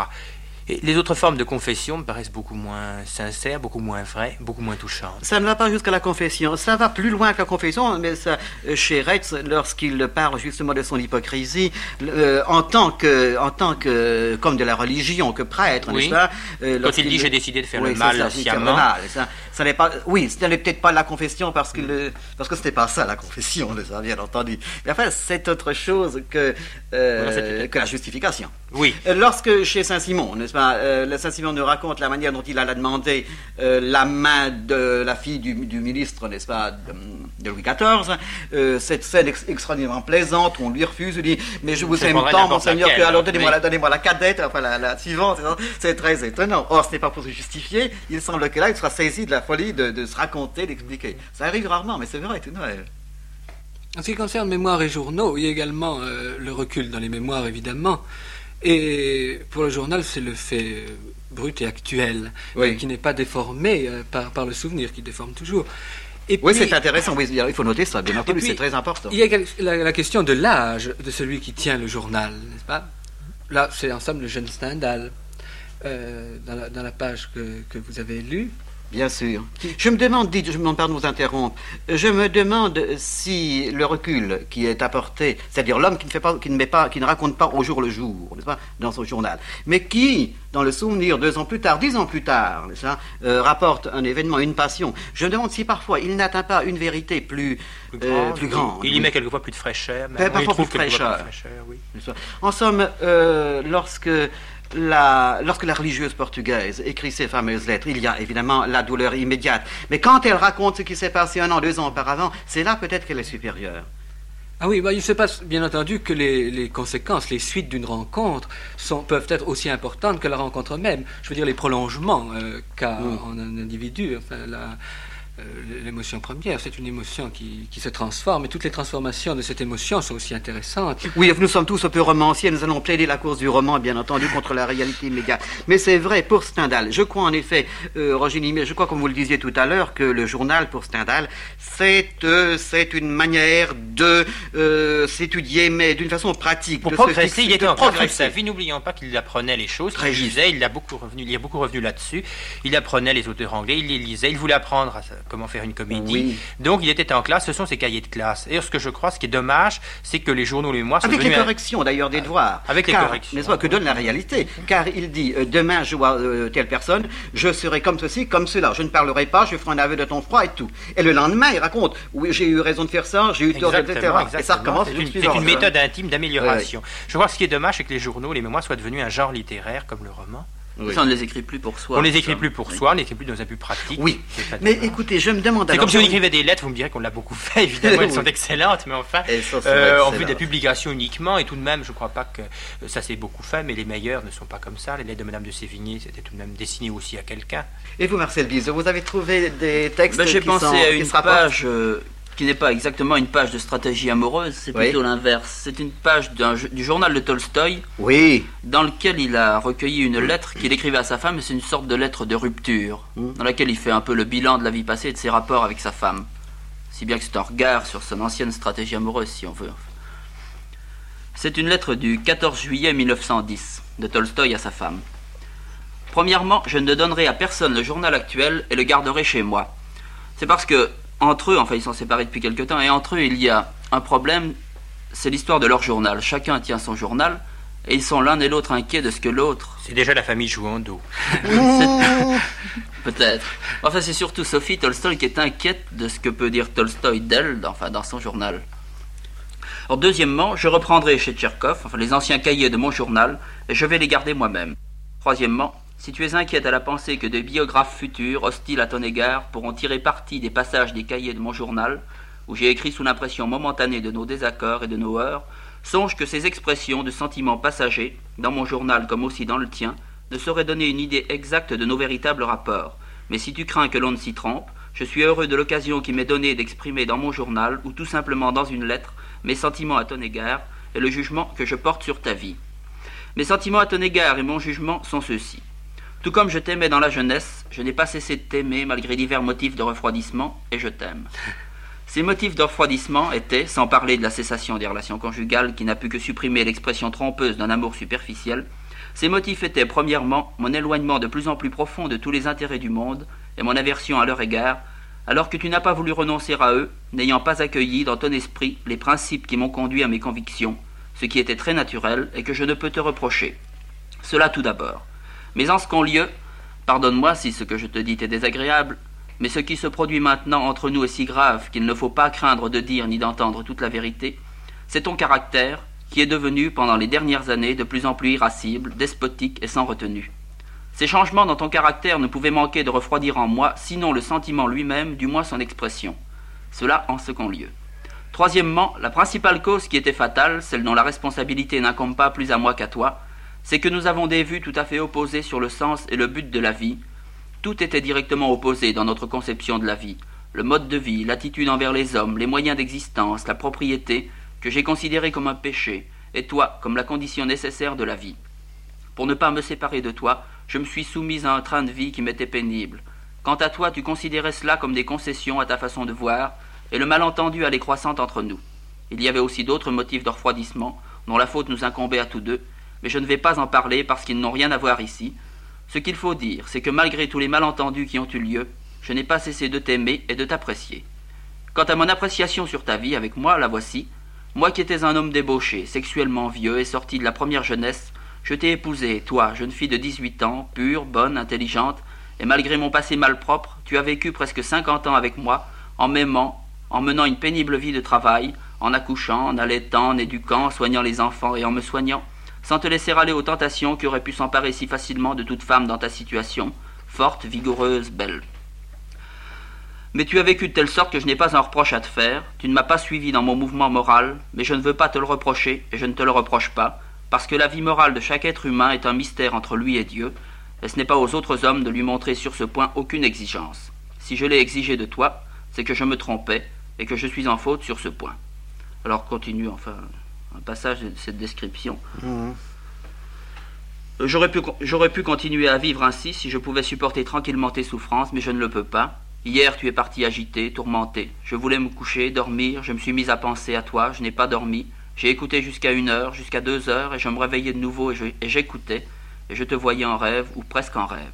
les autres formes de confession me paraissent beaucoup moins sincères, beaucoup moins vraies, beaucoup moins touchantes. Ça ne va pas jusqu'à la confession. Ça va plus loin que la confession, mais ça, euh, chez Retz, lorsqu'il parle justement de son hypocrisie, euh, en tant que, en tant que, comme de la religion, que prêtre, oui. pas euh, Quand il dit j'ai décidé de faire le mal sciemment. Ça, n'est pas, oui, ce n'est peut-être pas la confession parce que parce que c'était pas ça la confession, ça, bien entendu. Mais enfin, c'est autre chose que, que la justification. Oui. Lorsque chez Saint-Simon, n'est-ce pas, euh, Saint-Simon nous raconte la manière dont il a demandé euh, la main de la fille du, ministre, n'est-ce pas, de, Louis XIV. Euh, cette scène extraordinairement plaisante on lui refuse, il dit Mais je vous aime tant, monseigneur, que alors donnez-moi la, donnez la cadette, enfin la, suivante. C'est très étonnant. Or, ce n'est pas pour se justifier. Il semble que là, il sera saisi de la folie de, se raconter, d'expliquer. Ça arrive rarement, mais c'est vrai, tout même. En ce qui concerne mémoires et journaux, il y a également euh, le recul dans les mémoires, évidemment. Et pour le journal, c'est le fait euh, brut et actuel, qui n'est pas déformé euh, par, par le souvenir, qui déforme toujours. Et oui, c'est intéressant. il faut noter ça, bien entendu, c'est très important. Il y a la, question de l'âge de celui qui tient le journal, n'est-ce pas? Là, c'est ensemble le jeune Stendhal, dans, dans, la, page que, que vous avez lue. Bien sûr. Je me demande, dites, je me demande pardon de vous interrompre, je me demande si le recul qui est apporté, c'est-à-dire l'homme qui ne fait pas, qui ne met pas, qui ne raconte pas au jour le jour, n'est-ce pas, dans son journal, mais qui, dans le souvenir deux ans plus tard, dix ans plus tard, n'est-ce pas, euh, rapporte un événement, une passion. Je me demande si parfois il n'atteint pas une vérité plus, plus, grande. Euh, il, y met quelquefois plus de fraîcheur. parfois plus de fraîcheur. oui. En somme, euh, lorsque lorsque la religieuse portugaise écrit ces fameuses lettres, il y a évidemment la douleur immédiate. Mais quand elle raconte ce qui s'est passé un an, deux ans auparavant, c'est là peut-être qu'elle est supérieure. Ah oui, bah, il se passe bien entendu que les, conséquences, les suites d'une rencontre sont, peuvent être aussi importantes que la rencontre même. Je veux dire, les prolongements euh, qu'a mm. en un individu, enfin, la, l'émotion première, c'est une émotion qui, qui, se transforme, et toutes les transformations de cette émotion sont aussi intéressantes. Oui, nous sommes tous un peu romanciers, nous allons plaider la course du roman, bien entendu, contre la réalité immédiate. Mais c'est vrai pour Stendhal. Je crois en effet, euh, Roger Nimet, je crois, comme vous le disiez tout à l'heure, que le journal pour Stendhal, c'est euh, c'est une manière de euh, s'étudier, mais d'une façon pratique. Pour progresser, il était en sa vie. N'oublions pas qu'il apprenait les choses, il lisait, il a beaucoup revenu, il est beaucoup revenu là-dessus. Il apprenait les auteurs anglais, il les lisait, il voulait apprendre à, comment faire une comédie. Donc il était en classe, ce sont ses cahiers de classe. Et ce que je crois, ce qui est dommage, c'est que les journaux, les sont Avec les corrections d'ailleurs des devoirs. Avec les corrections. N'est-ce pas, que donne la réalité. Car il dit, euh, demain je vois euh, telle personne, je serai comme ceci, comme cela. Je ne parlerai pas, je ferai un aveu de ton froid et tout. Et le lendemain, il raconte, oui, j'ai eu raison de faire ça, j'ai eu tort, etc. Et ça recommence. C'est une, méthode intime d'amélioration. Je crois que ce qui est dommage, c'est que les journaux, les mémoires soient devenus un genre littéraire comme le roman. Ça, on ne les écrit plus pour soi. On les écrit plus pour soi, on les écrit plus dans un but pratique. Oui. Mais écoutez, je me demande. C'est comme si on écrivait des lettres, vous me direz qu'on l'a beaucoup fait, évidemment, elles sont excellentes, mais enfin, euh, en vue des publications uniquement, et tout de même, je ne crois pas que ça s'est beaucoup fait, mais les meilleurs ne sont pas comme ça. Les lettres de Madame de Sévigné, c'était tout de même destiné aussi à quelqu'un. Et vous, Marcel Bise, vous avez trouvé des textes ben, J'ai pensé à une page qui n'est pas exactement une page de stratégie amoureuse, c'est plutôt l'inverse. C'est une page du journal de Tolstoï, oui. dans lequel il a recueilli une lettre qu'il écrivait à sa femme, et c'est une sorte de lettre de rupture, hmm. dans laquelle il fait un peu le bilan de la vie passée et de ses rapports avec sa femme. Si bien que c'est un regard sur son ancienne stratégie amoureuse, si on veut. C'est une lettre du 14 juillet 1910 de Tolstoï à sa femme. Premièrement, je ne donnerai à personne le journal actuel et le garderai chez moi. C'est parce que entre eux, enfin ils sont séparés depuis quelque temps, et entre eux il y a un problème, c'est l'histoire de leur journal. Chacun tient son journal, et ils sont l'un et l'autre inquiets de ce que l'autre. C'est déjà la famille jouant d'eau. Peut-être. Enfin, c'est surtout Sophie Tolstoy qui est inquiète de ce que peut dire Tolstoy d'elle, enfin dans son journal. Alors, deuxièmement, je reprendrai chez Tcherkov, enfin les anciens cahiers de mon journal, et je vais les garder moi-même. Troisièmement, si tu es inquiète à la pensée que des biographes futurs, hostiles à ton égard, pourront tirer parti des passages des cahiers de mon journal, où j'ai écrit sous l'impression momentanée de nos désaccords et de nos heurts, songe que ces expressions de sentiments passagers, dans mon journal comme aussi dans le tien, ne sauraient donner une idée exacte de nos véritables rapports. Mais si tu crains que l'on ne s'y trompe, je suis heureux de l'occasion qui m'est donnée d'exprimer dans mon journal, ou tout simplement dans une lettre, mes sentiments à ton égard et le jugement que je porte sur ta vie. Mes sentiments à ton égard et mon jugement sont ceux-ci. Tout comme je t'aimais dans la jeunesse, je n'ai pas cessé de t'aimer malgré divers motifs de refroidissement, et je t'aime. Ces motifs de refroidissement étaient, sans parler de la cessation des relations conjugales qui n'a pu que supprimer l'expression trompeuse d'un amour superficiel, ces motifs étaient premièrement mon éloignement de plus en plus profond de tous les intérêts du monde et mon aversion à leur égard, alors que tu n'as pas voulu renoncer à eux, n'ayant pas accueilli dans ton esprit les principes qui m'ont conduit à mes convictions, ce qui était très naturel et que je ne peux te reprocher. Cela tout d'abord. Mais en second lieu, pardonne-moi si ce que je te dis est désagréable, mais ce qui se produit maintenant entre nous est si grave qu'il ne faut pas craindre de dire ni d'entendre toute la vérité, c'est ton caractère qui est devenu pendant les dernières années de plus en plus irascible, despotique et sans retenue. Ces changements dans ton caractère ne pouvaient manquer de refroidir en moi, sinon le sentiment lui-même, du moins son expression. Cela en second lieu. Troisièmement, la principale cause qui était fatale, celle dont la responsabilité n'incombe pas plus à moi qu'à toi, c'est que nous avons des vues tout à fait opposées sur le sens et le but de la vie, Tout était directement opposé dans notre conception de la vie. Le mode de vie, l'attitude envers les hommes, les moyens d'existence, la propriété, que j'ai considéré comme un péché, et toi comme la condition nécessaire de la vie. Pour ne pas me séparer de toi, je me suis soumise à un train de vie qui m'était pénible. Quant à toi, tu considérais cela comme des concessions à ta façon de voir, et le malentendu allait croissant entre nous. Il y avait aussi d'autres motifs de refroidissement, dont la faute nous incombait à tous deux, mais je ne vais pas en parler parce qu'ils n'ont rien à voir ici. Ce qu'il faut dire, c'est que malgré tous les malentendus qui ont eu lieu, je n'ai pas cessé de t'aimer et de t'apprécier. Quant à mon appréciation sur ta vie avec moi, la voici. Moi qui étais un homme débauché, sexuellement vieux et sorti de la première jeunesse, je t'ai épousé, toi, jeune fille de dix-huit ans, pure, bonne, intelligente, et malgré mon passé malpropre, tu as vécu presque cinquante ans avec moi, en m'aimant, en menant une pénible vie de travail, en accouchant, en allaitant, en éduquant, en soignant les enfants et en me soignant, sans te laisser aller aux tentations qui auraient pu s'emparer si facilement de toute femme dans ta situation, forte, vigoureuse, belle. Mais tu as vécu de telle sorte que je n'ai pas un reproche à te faire, tu ne m'as pas suivi dans mon mouvement moral, mais je ne veux pas te le reprocher, et je ne te le reproche pas, parce que la vie morale de chaque être humain est un mystère entre lui et Dieu, et ce n'est pas aux autres hommes de lui montrer sur ce point aucune exigence. Si je l'ai exigé de toi, c'est que je me trompais, et que je suis en faute sur ce point. Alors continue enfin un passage de cette description. Mmh. J'aurais pu, j'aurais pu continuer à vivre ainsi si je pouvais supporter tranquillement tes souffrances, mais je ne le peux pas. Hier, tu es parti agité, tourmenté. Je voulais me coucher, dormir, je me suis mis à penser à toi, je n'ai pas dormi. J'ai écouté jusqu'à une heure, jusqu'à deux heures, et je me réveillais de nouveau et j'écoutais, et je te voyais en rêve, ou presque en rêve.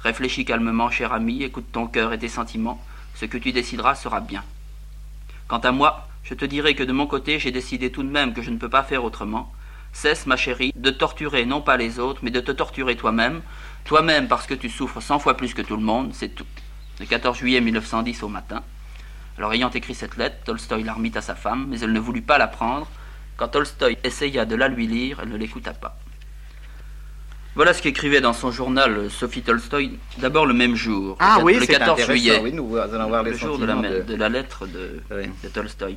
Réfléchis calmement, cher ami, écoute ton cœur et tes sentiments. Ce que tu décideras sera bien. Quant à moi, je te dirai que de mon côté, j'ai décidé tout de même que je ne peux pas faire autrement. Cesse, ma chérie, de torturer non pas les autres, mais de te torturer toi-même. Toi-même parce que tu souffres cent fois plus que tout le monde, c'est tout. Le 14 juillet 1910 au matin. Alors ayant écrit cette lettre, Tolstoï la remit à sa femme, mais elle ne voulut pas la prendre. Quand Tolstoï essaya de la lui lire, elle ne l'écouta pas. Voilà ce qu'écrivait dans son journal euh, Sophie Tolstoï, d'abord le même jour, ah, le, oui, le 14 juillet. Oui, nous allons voir le jour de la, lettre de, de Tolstoï.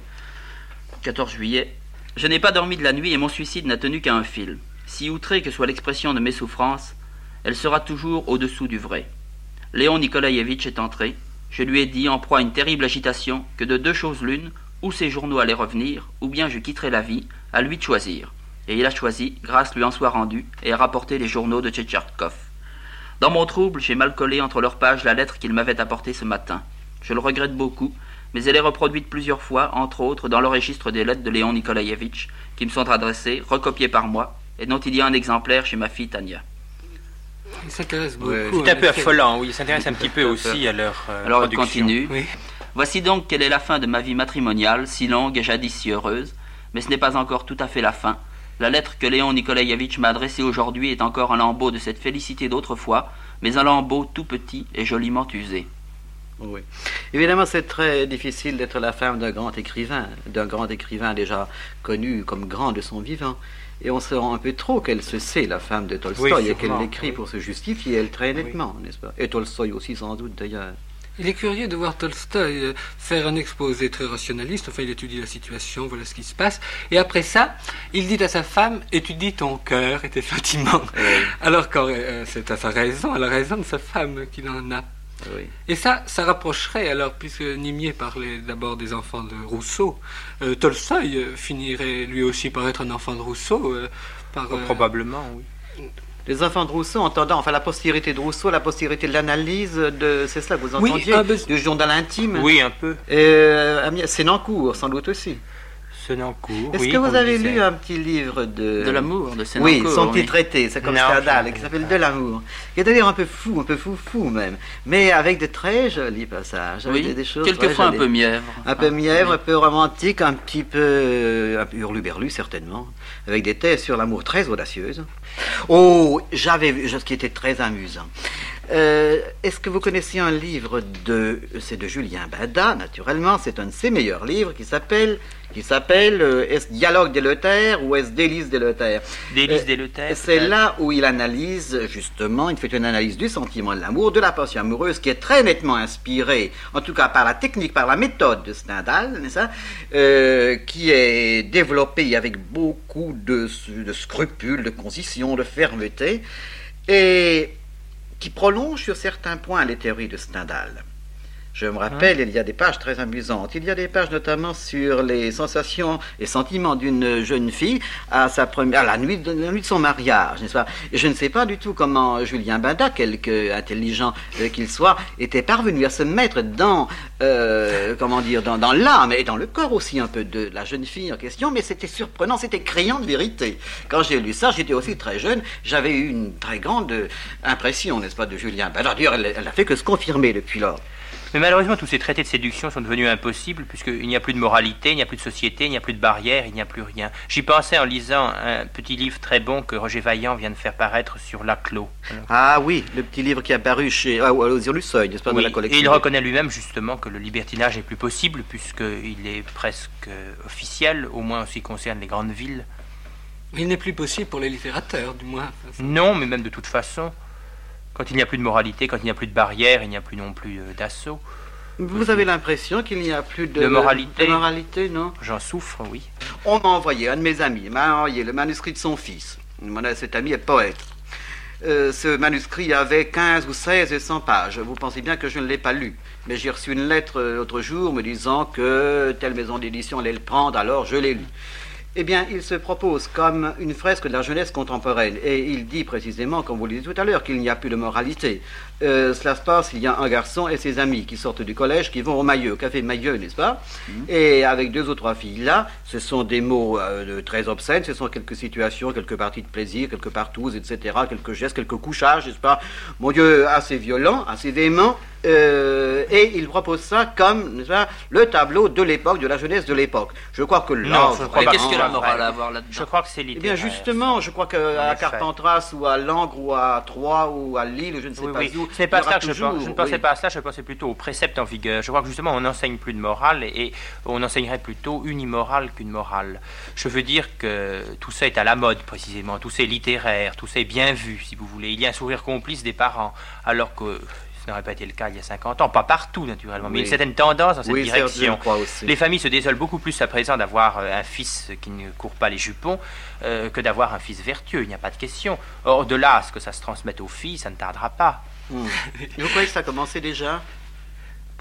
14 juillet. Je n'ai pas dormi de la nuit et mon suicide n'a tenu qu'à un fil. Si outré que soit l'expression de mes souffrances, elle sera toujours au-dessous du vrai. Léon Nikolaïevitch est entré. Je lui ai dit, en proie à une terrible agitation, que de deux choses l'une, ou ses journaux allaient revenir, ou bien je quitterais la vie, à lui de choisir. Et il a choisi, grâce lui en soit rendue, et a rapporté les journaux de Tchetcherkov. Dans mon trouble, j'ai mal collé entre leurs pages la lettre qu'il m'avait apportée ce matin. Je le regrette beaucoup, mais elle est reproduite plusieurs fois, entre autres dans le registre des lettres de Léon Nikolaïevitch, qui me sont adressées, recopiées par moi, et dont il y a un exemplaire chez ma fille Tania. Il s'intéresse beaucoup. c'est un peu affolant, oui, il s'intéresse un petit peu aussi à leur euh, Alors, continue. Voici donc quelle est la fin de ma vie matrimoniale, si longue et jadis si heureuse, mais ce n'est pas encore tout à fait la fin. La lettre que Léon Nikolaïevitch m'a adressée aujourd'hui est encore un lambeau de cette félicité d'autrefois, mais un lambeau tout petit et joliment usé. Oui. Évidemment, c'est très difficile d'être la femme d'un grand écrivain, d'un grand écrivain déjà connu comme grand de son vivant. Et on se rend un peu trop qu'elle se sait, la femme de Tolstoï, et qu'elle l'écrit pour se justifier, elle très nettement, n'est-ce pas? Et Tolstoï aussi, sans doute, d'ailleurs. Il est curieux de voir Tolstoï euh, faire un exposé très rationaliste, enfin il étudie la situation, voilà ce qui se passe, et après ça, il dit à sa femme, étudie ton cœur et tes sentiments. Alors que euh, c'est à sa raison, à la raison de sa femme qu'il en a et ça, ça rapprocherait, alors, puisque Nimier parlait d'abord des enfants de Rousseau, euh, Tolstoï euh, finirait lui aussi par être un enfant de Rousseau. Euh, par, oh, probablement, oui. Les enfants de Rousseau, entendant, enfin la postérité de Rousseau, la postérité de l'analyse, de, c'est cela que vous entendiez, oui, du journal intime. Oui, un peu. c'est Nancourt, sans doute aussi. Est-ce que vous avez lu un petit livre de... De l'amour, de Sénancourt Oui, son petit traité, c'est comme Stendhal, qui s'appelle De l'amour. Qui est d'ailleurs un peu fou, un peu fou fou même, mais avec de très jolis passages. Oui, des, choses quelquefois un peu mièvre. Un peu mièvre, un peu romantique, un petit peu... Un peu hurluberlu, certainement, avec des thèses sur l'amour très audacieuses. Oh, j'avais vu, ce qui était très amusant. Euh, est-ce que vous connaissez un livre de... C'est de Julien Bada, naturellement, c'est un de ses meilleurs livres qui s'appelle qui s'appelle euh, Est-ce Dialogue Luther ou Est-ce Délice Luther Délice Luther. C'est là où il analyse, justement, il fait une analyse du sentiment de l'amour, de la passion amoureuse, qui est très nettement inspirée, en tout cas par la technique, par la méthode de Stendhal, n'est-ce pas? Euh, qui est développée avec beaucoup de, de scrupules, de concision, de fermeté. Et qui prolonge sur certains points les théories de Stendhal. Je me rappelle, il y a des pages très amusantes. Il y a des pages notamment sur les sensations et sentiments d'une jeune fille à sa première, la nuit de, la nuit de son mariage, n'est-ce pas? Je ne sais pas du tout comment Julien Bada, quelque intelligent euh, qu'il soit, était parvenu à se mettre dans, euh, comment dire, dans, dans l'âme et dans le corps aussi un peu de la jeune fille en question. Mais c'était surprenant, c'était criant de vérité. Quand j'ai lu ça, j'étais aussi très jeune. J'avais eu une très grande impression, n'est-ce pas, de Julien Bada. D'ailleurs, elle, elle a fait que se confirmer depuis lors. Mais malheureusement, tous ces traités de séduction sont devenus impossibles puisqu'il n'y a plus de moralité, il n'y a plus de société, il n'y a plus de barrières, il n'y a plus rien. J'y pensais en lisant un petit livre très bon que Roger Vaillant vient de faire paraître sur Laclos. Ah oui, le petit livre qui est apparu chez, ah, aux du Seuil, n'est-ce pas, oui, la collection. Et il reconnaît lui-même justement que le libertinage n'est plus possible puisqu'il est presque officiel, au moins en ce qui concerne les grandes villes. Il n'est plus possible pour les littérateurs, du moins. Non, mais même de toute façon. Quand il n'y a plus de moralité, quand il n'y a plus de barrière, il n'y a plus non plus euh, d'assaut. Vous avez l'impression qu'il n'y a plus de, de moralité De moralité, non? J'en souffre, oui. On m'a envoyé, un de mes amis m'a envoyé le manuscrit de son fils. Cet ami est poète. Euh, ce manuscrit avait 15 ou 16 et 100 pages. Vous pensez bien que je ne l'ai pas lu. Mais j'ai reçu une lettre euh, l'autre jour me disant que telle maison d'édition allait le prendre, alors je l'ai lu. Eh bien, il se propose comme une fresque de la jeunesse contemporaine. Et il dit précisément, comme vous le disiez tout à l'heure, qu'il n'y a plus de moralité. Euh, cela se passe, il y a un garçon et ses amis qui sortent du collège, qui vont au Mailleux, au café Mailleux, n'est-ce pas mhm. Et avec deux ou trois filles là, ce sont des mots euh, très obscènes, ce sont quelques situations, quelques parties de plaisir, quelques partous, etc., quelques gestes, quelques couchages, n'est-ce pas? Mon Dieu, assez violent, assez véhément. Euh, et il propose ça comme le tableau de l'époque, de la jeunesse de l'époque. Je crois que là, qu'est-ce que la morale à avoir là-dedans Je crois que c'est littéraire. Eh bien, justement, je crois qu'à Carpentras ou à Langres ou à Troyes ou à Lille, je ne sais pas où, ce n'est pas ça que je pense. Je ne pensais pas à ça, je pensais plutôt au précepte en vigueur. Je crois que justement, on n'enseigne plus de morale et on enseignerait plutôt une immorale qu'une morale. Je veux dire que tout ça est à la mode, précisément. Tout ça est littéraire, tout ça est bien vu, si vous voulez. Il y a un sourire complice des parents, alors que ce n'aurait pas été le cas il y a 50 ans, pas partout naturellement, mais une certaine tendance dans cette direction. Les familles se désolent beaucoup plus à présent d'avoir euh, un fils qui ne court pas les jupons euh, que d'avoir un fils vertueux, il n'y a pas de question. Or, de là à ce que ça se transmette aux filles, ça ne tardera pas. Hmm. Vous croyez que ça a commencé déjà?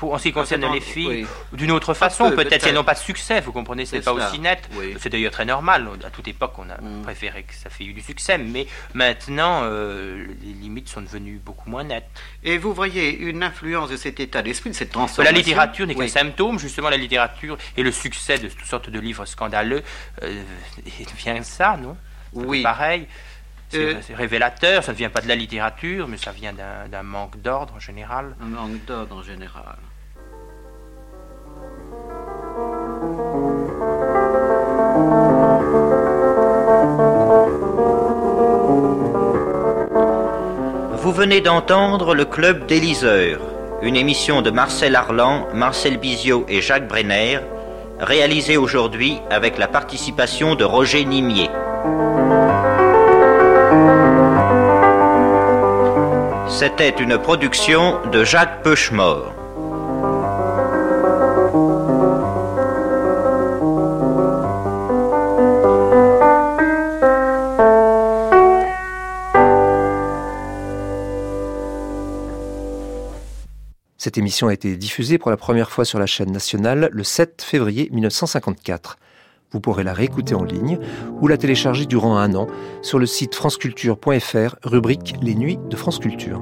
Pour, en ce qui concerne les filles, d'une autre façon, peut-être elles n'ont pas de succès, vous comprenez, c'est pas aussi net. C'est d'ailleurs très normal. À toute époque, on a hmm. préféré que ça fait eu du succès, mais maintenant, euh, les limites sont devenues beaucoup moins nettes. Et vous voyez une influence de cet état d'esprit, de cette transformation La littérature n'est qu'un symptôme, justement, la littérature et le succès de toutes sortes de livres scandaleux euh, vient de ça, non? Oui. Pareil. Euh, c'est révélateur, ça ne vient pas de la littérature, mais ça vient d'un manque d'ordre en général. Un manque d'ordre en général. Vous venez d'entendre le Club des liseurs, une émission de Marcel Arlan, Marcel Bizio et Jacques Brenner, réalisée aujourd'hui avec la participation de Roger Nimier. C'était une production de Jacques Peuchemort. Cette émission a été diffusée pour la première fois sur la chaîne nationale le 7 février 1954. Vous pourrez la réécouter en ligne ou la télécharger durant un an sur le site franceculture.fr, rubrique Les Nuits de France Culture.